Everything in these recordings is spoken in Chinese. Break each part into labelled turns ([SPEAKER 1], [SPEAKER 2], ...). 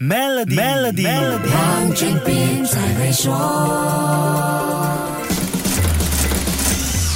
[SPEAKER 1] 才会说。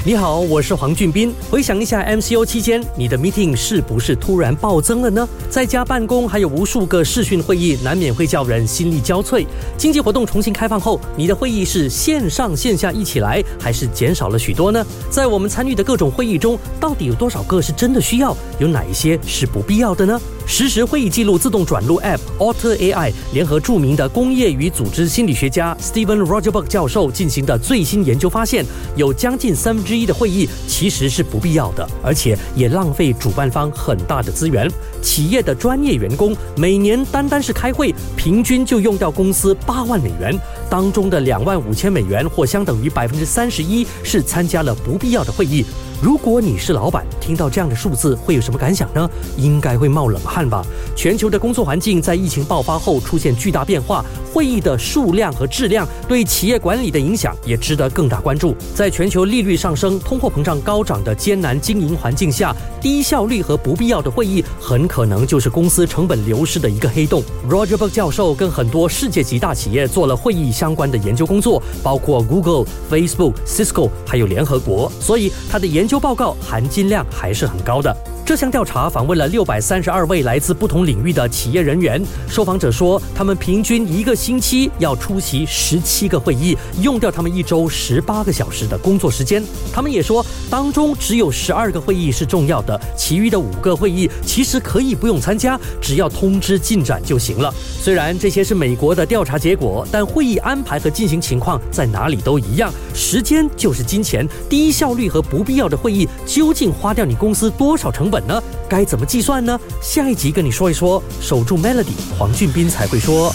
[SPEAKER 1] 你好，我是黄俊斌。回想一下 MCO 期间，你的 meeting 是不是突然暴增了呢？在家办公还有无数个视讯会议，难免会叫人心力交瘁。经济活动重新开放后，你的会议是线上线下一起来，还是减少了许多呢？在我们参与的各种会议中，到底有多少个是真的需要？有哪一些是不必要的呢？实时会议记录自动转录 App Alter AI 联合著名的工业与组织心理学家 Steven Rogerberg 教授进行的最新研究发现，有将近三分之一的会议其实是不必要的，而且也浪费主办方很大的资源。企业的专业员工每年单单是开会，平均就用掉公司八万美元，当中的两万五千美元或相等于百分之三十一是参加了不必要的会议。如果你是老板，听到这样的数字会有什么感想呢？应该会冒冷汗吧。全球的工作环境在疫情爆发后出现巨大变化，会议的数量和质量对企业管理的影响也值得更大关注。在全球利率上升、通货膨胀高涨的艰难经营环境下，低效率和不必要的会议很可能就是公司成本流失的一个黑洞。Roger Book 教授跟很多世界级大企业做了会议相关的研究工作，包括 Google、Facebook、Cisco，还有联合国，所以他的研究报告含金量还是很高的。这项调查访问了六百三十二位来自不同领域的企业人员，受访者说，他们平均一个星期要出席十七个会议，用掉他们一周十八个小时的工作时间。他们也说，当中只有十二个会议是重要的，其余的五个会议其实可以不用参加，只要通知进展就行了。虽然这些是美国的调查结果，但会议安排和进行情况在哪里都一样，时间就是金钱，低效率和不必要的会议究竟花掉你公司多少成？本呢？该怎么计算呢？下一集跟你说一说。守住 Melody，黄俊斌才会说。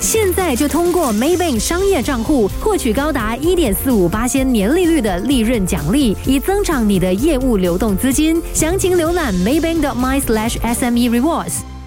[SPEAKER 2] 现在就通过 Maybank 商业账户获取高达一点四五八千年利率的利润奖励，以增长你的业务流动资金。详情浏览 Maybank.my/sme rewards。